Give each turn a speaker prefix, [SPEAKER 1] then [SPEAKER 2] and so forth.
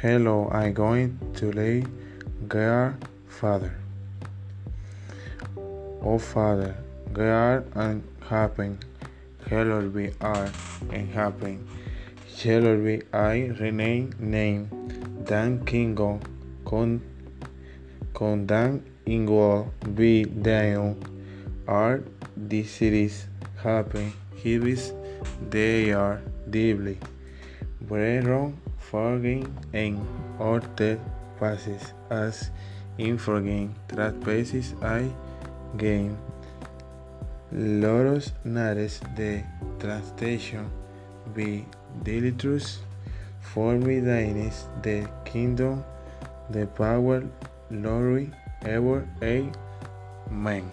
[SPEAKER 1] Hello, I'm going to lay Gear Father. Oh Father, Gear and happen. Hello we are and happen. Hello be I rename name Dan Kingo con con Dan Ingwall be down are the cities happen. Hibis they are deeply. Breron forging en orte passes as in forging traspaces I gain. Loros nares de translation be deletrus for me dines the kingdom. The power glory ever amen